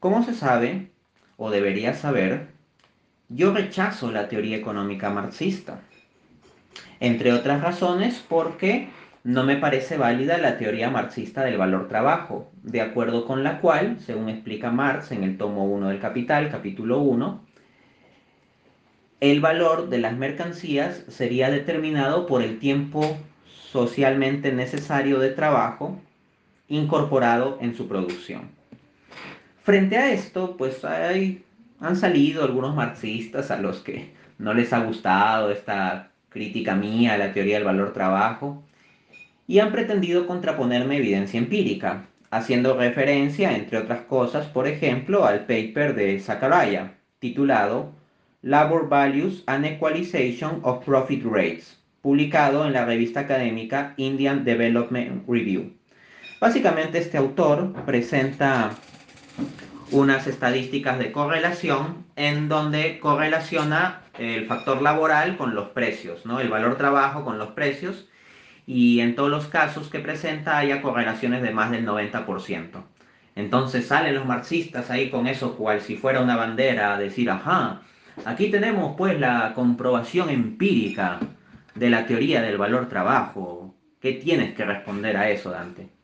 Como se sabe, o debería saber, yo rechazo la teoría económica marxista. Entre otras razones porque no me parece válida la teoría marxista del valor trabajo, de acuerdo con la cual, según explica Marx en el tomo 1 del Capital, capítulo 1, el valor de las mercancías sería determinado por el tiempo socialmente necesario de trabajo incorporado en su producción. Frente a esto, pues hay, han salido algunos marxistas a los que no les ha gustado esta crítica mía a la teoría del valor trabajo y han pretendido contraponerme evidencia empírica, haciendo referencia, entre otras cosas, por ejemplo, al paper de Zachariah, titulado Labor Values and Equalization of Profit Rates, publicado en la revista académica Indian Development Review. Básicamente este autor presenta unas estadísticas de correlación en donde correlaciona el factor laboral con los precios, ¿no? el valor trabajo con los precios y en todos los casos que presenta haya correlaciones de más del 90%. Entonces salen los marxistas ahí con eso cual si fuera una bandera a decir, ajá, aquí tenemos pues la comprobación empírica de la teoría del valor trabajo. ¿Qué tienes que responder a eso, Dante?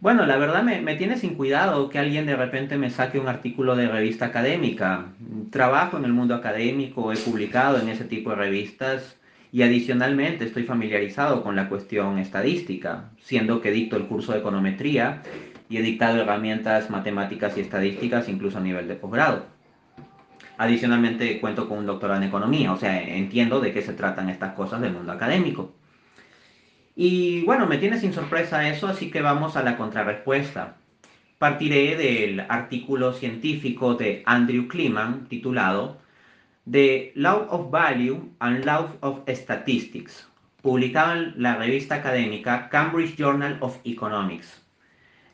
Bueno, la verdad me, me, tiene sin cuidado que alguien de repente me saque un artículo de revista académica. Trabajo en el mundo académico, he publicado en ese tipo de revistas y adicionalmente estoy familiarizado con la cuestión estadística, siendo que dicto el curso de econometría y he dictado herramientas matemáticas y estadísticas incluso a nivel de posgrado. Adicionalmente cuento con un doctorado en economía, o sea, entiendo de qué se tratan estas cosas del mundo académico. Y bueno, me tiene sin sorpresa eso, así que vamos a la contrarrespuesta. Partiré del artículo científico de Andrew Kleeman titulado The Law of Value and Law of Statistics, publicado en la revista académica Cambridge Journal of Economics.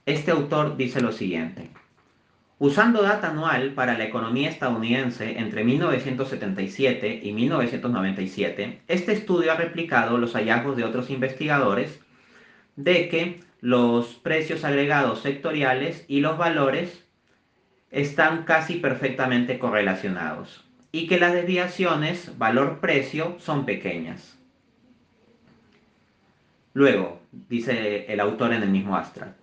Este autor dice lo siguiente. Usando data anual para la economía estadounidense entre 1977 y 1997, este estudio ha replicado los hallazgos de otros investigadores de que los precios agregados sectoriales y los valores están casi perfectamente correlacionados y que las desviaciones valor-precio son pequeñas. Luego, dice el autor en el mismo Astra.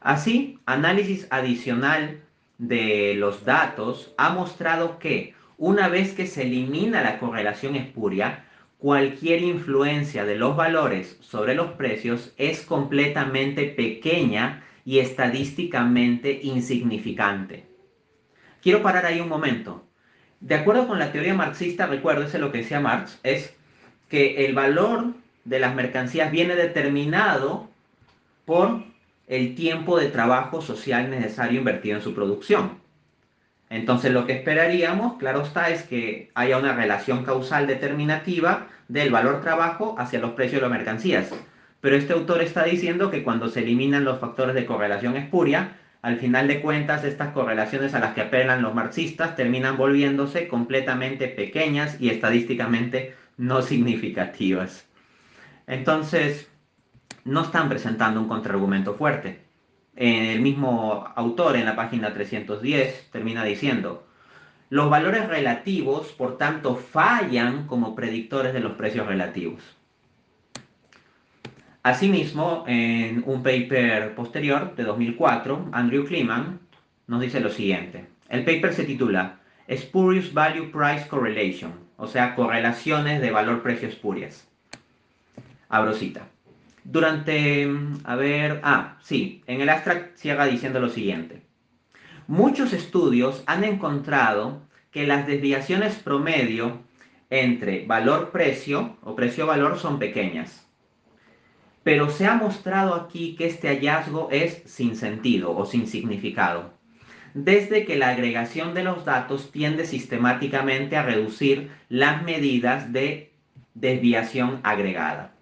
Así, análisis adicional de los datos ha mostrado que una vez que se elimina la correlación espuria, cualquier influencia de los valores sobre los precios es completamente pequeña y estadísticamente insignificante. Quiero parar ahí un momento. De acuerdo con la teoría marxista, recuérdese lo que decía Marx, es que el valor de las mercancías viene determinado por el tiempo de trabajo social necesario invertido en su producción. Entonces lo que esperaríamos, claro está, es que haya una relación causal determinativa del valor trabajo hacia los precios de las mercancías. Pero este autor está diciendo que cuando se eliminan los factores de correlación espuria, al final de cuentas, estas correlaciones a las que apelan los marxistas terminan volviéndose completamente pequeñas y estadísticamente no significativas. Entonces, no están presentando un contraargumento fuerte. El mismo autor en la página 310 termina diciendo, los valores relativos, por tanto, fallan como predictores de los precios relativos. Asimismo, en un paper posterior de 2004, Andrew Kleeman nos dice lo siguiente. El paper se titula Spurious Value Price Correlation, o sea, correlaciones de valor-precio espurias. Abro cita. Durante, a ver, ah, sí, en el abstract cierra diciendo lo siguiente. Muchos estudios han encontrado que las desviaciones promedio entre valor-precio o precio-valor son pequeñas pero se ha mostrado aquí que este hallazgo es sin sentido o sin significado, desde que la agregación de los datos tiende sistemáticamente a reducir las medidas de desviación agregada.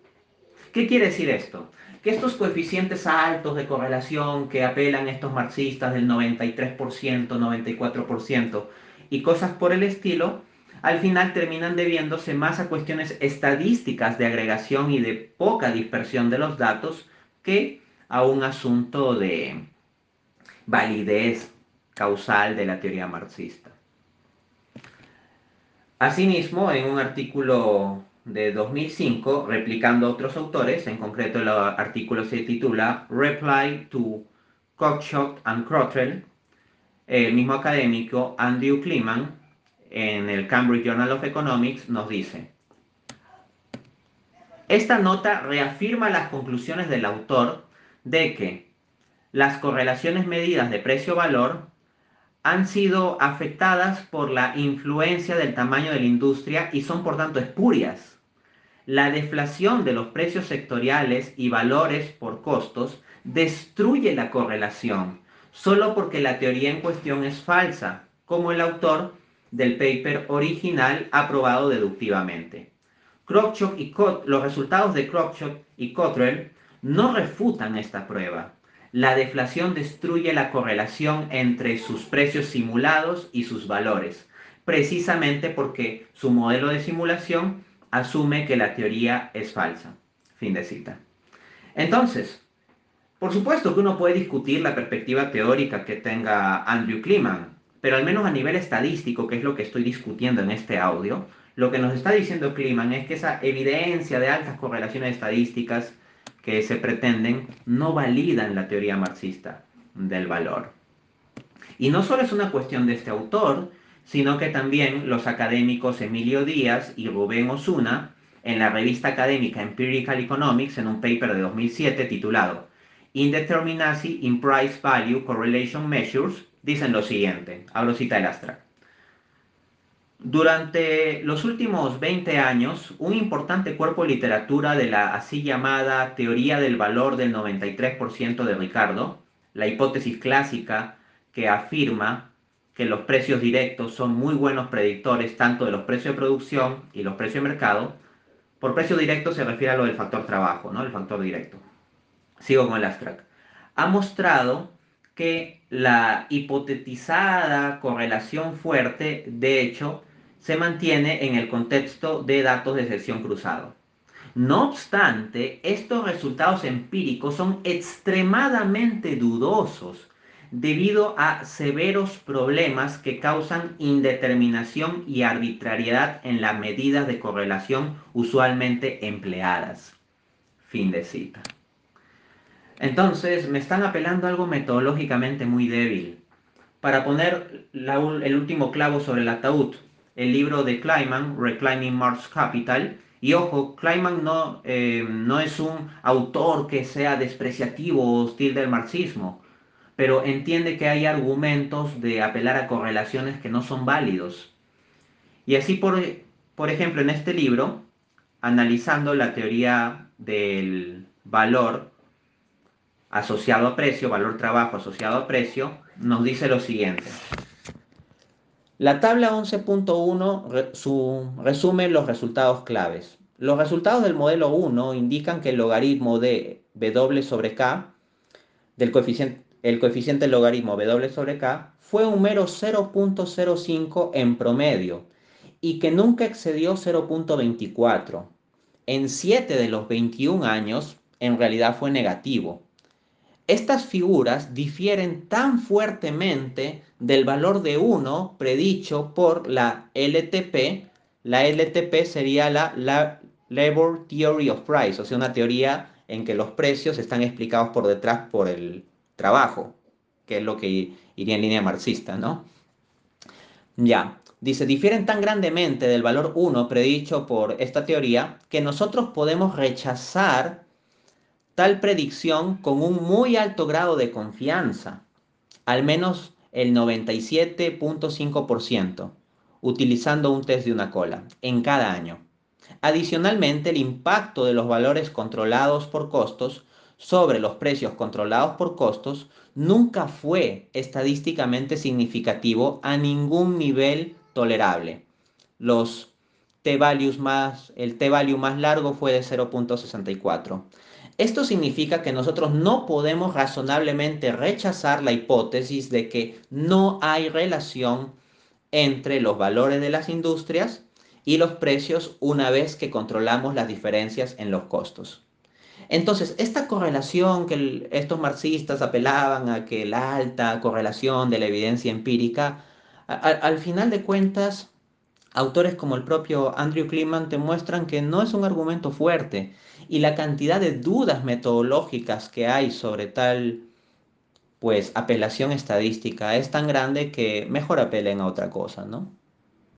¿Qué quiere decir esto? Que estos coeficientes altos de correlación que apelan estos marxistas del 93%, 94% y cosas por el estilo, al final terminan debiéndose más a cuestiones estadísticas de agregación y de poca dispersión de los datos que a un asunto de validez causal de la teoría marxista. Asimismo, en un artículo de 2005, replicando otros autores, en concreto el artículo se titula Reply to Cockshot and Crottrell, el mismo académico Andrew Kleeman, en el Cambridge Journal of Economics, nos dice, esta nota reafirma las conclusiones del autor de que las correlaciones medidas de precio-valor han sido afectadas por la influencia del tamaño de la industria y son por tanto espurias. La deflación de los precios sectoriales y valores por costos destruye la correlación solo porque la teoría en cuestión es falsa, como el autor del paper original aprobado deductivamente. y los resultados de Krokchok y Cottrell no refutan esta prueba. La deflación destruye la correlación entre sus precios simulados y sus valores, precisamente porque su modelo de simulación asume que la teoría es falsa. Fin de cita. Entonces, por supuesto que uno puede discutir la perspectiva teórica que tenga Andrew Kleeman, pero al menos a nivel estadístico, que es lo que estoy discutiendo en este audio, lo que nos está diciendo Kleeman es que esa evidencia de altas correlaciones estadísticas que se pretenden no validan la teoría marxista del valor. Y no solo es una cuestión de este autor, sino que también los académicos Emilio Díaz y Rubén Osuna, en la revista académica Empirical Economics, en un paper de 2007 titulado Indeterminacy in Price Value Correlation Measures, dicen lo siguiente, abro cita el Astra. Durante los últimos 20 años, un importante cuerpo de literatura de la así llamada teoría del valor del 93% de Ricardo, la hipótesis clásica que afirma que los precios directos son muy buenos predictores tanto de los precios de producción y los precios de mercado. Por precio directo se refiere a lo del factor trabajo, ¿no? El factor directo. Sigo con el abstract. Ha mostrado que la hipotetizada correlación fuerte, de hecho, se mantiene en el contexto de datos de sección cruzado. No obstante, estos resultados empíricos son extremadamente dudosos debido a severos problemas que causan indeterminación y arbitrariedad en las medidas de correlación usualmente empleadas. Fin de cita. Entonces, me están apelando a algo metodológicamente muy débil. Para poner el último clavo sobre el ataúd, el libro de Kleiman, Reclining Mars Capital. Y ojo, Kleiman no, eh, no es un autor que sea despreciativo o hostil del marxismo, pero entiende que hay argumentos de apelar a correlaciones que no son válidos. Y así, por, por ejemplo, en este libro, analizando la teoría del valor asociado a precio, valor trabajo asociado a precio, nos dice lo siguiente. La tabla 11.1 resume los resultados claves. Los resultados del modelo 1 indican que el logaritmo de W sobre K, del coeficiente, el coeficiente logaritmo W sobre K, fue un mero 0.05 en promedio y que nunca excedió 0.24. En 7 de los 21 años, en realidad fue negativo. Estas figuras difieren tan fuertemente del valor de 1 predicho por la LTP. La LTP sería la, la Labor Theory of Price, o sea, una teoría en que los precios están explicados por detrás por el trabajo, que es lo que iría en línea marxista, ¿no? Ya, dice, difieren tan grandemente del valor 1 predicho por esta teoría que nosotros podemos rechazar tal predicción con un muy alto grado de confianza, al menos el 97.5%, utilizando un test de una cola en cada año. Adicionalmente, el impacto de los valores controlados por costos sobre los precios controlados por costos nunca fue estadísticamente significativo a ningún nivel tolerable. Los t-values más, el t-value más largo fue de 0.64. Esto significa que nosotros no podemos razonablemente rechazar la hipótesis de que no hay relación entre los valores de las industrias y los precios una vez que controlamos las diferencias en los costos. Entonces, esta correlación que estos marxistas apelaban a que la alta correlación de la evidencia empírica, al final de cuentas, autores como el propio Andrew Kleeman te muestran que no es un argumento fuerte y la cantidad de dudas metodológicas que hay sobre tal, pues, apelación estadística es tan grande que mejor apelen a otra cosa, ¿no?